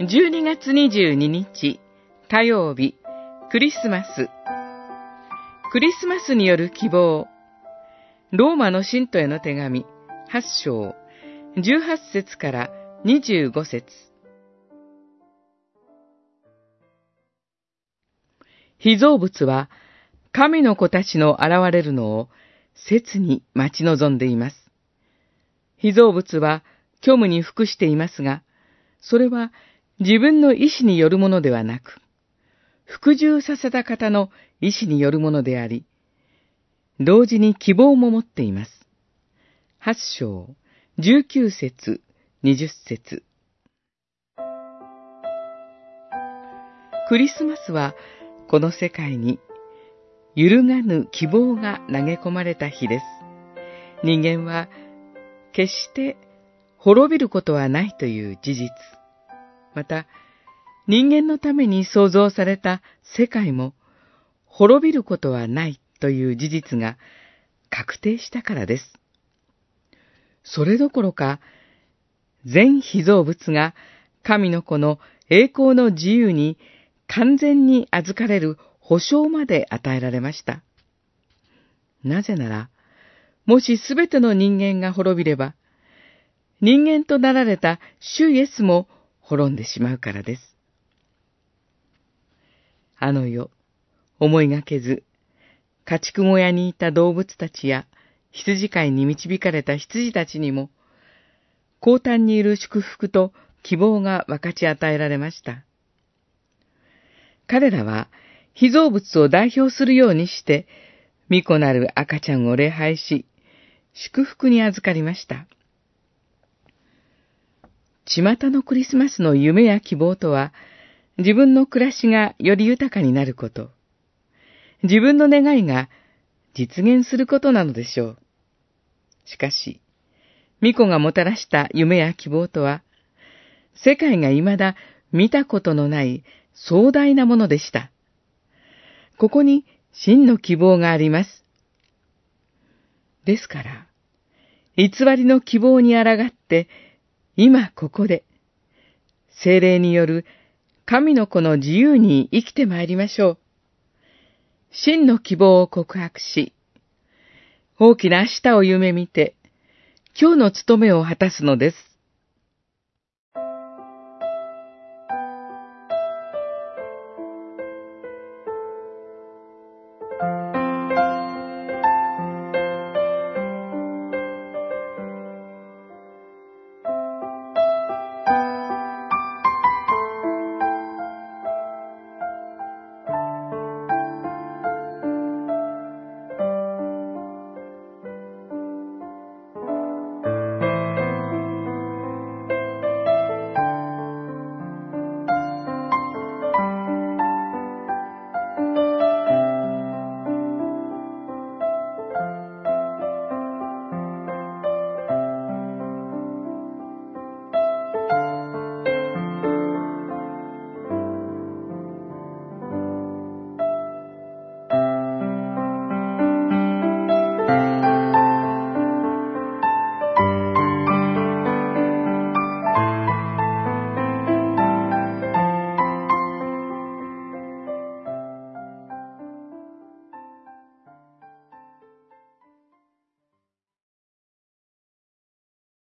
12月22日火曜日クリスマス。クリスマスによる希望。ローマの信徒への手紙8章18節から25節。被造物は神の子たちの現れるのを切に待ち望んでいます。被造物は虚無に服していますが、それは自分の意志によるものではなく、服従させた方の意志によるものであり、同時に希望も持っています。八章、十九節、二十節。クリスマスはこの世界に揺るがぬ希望が投げ込まれた日です。人間は決して滅びることはないという事実。また、人間のために創造された世界も滅びることはないという事実が確定したからです。それどころか、全被造物が神の子の栄光の自由に完全に預かれる保証まで与えられました。なぜなら、もしすべての人間が滅びれば、人間となられた主イエスも滅んでしまうからです。あの世、思いがけず、家畜小屋にいた動物たちや羊飼いに導かれた羊たちにも、高端にいる祝福と希望が分かち与えられました。彼らは、被造物を代表するようにして、巫女なる赤ちゃんを礼拝し、祝福に預かりました。巷のクリスマスの夢や希望とは、自分の暮らしがより豊かになること、自分の願いが実現することなのでしょう。しかし、巫女がもたらした夢や希望とは、世界が未だ見たことのない壮大なものでした。ここに真の希望があります。ですから、偽りの希望に抗って、今ここで、精霊による神の子の自由に生きてまいりましょう。真の希望を告白し、大きな明日を夢見て、今日の務めを果たすのです。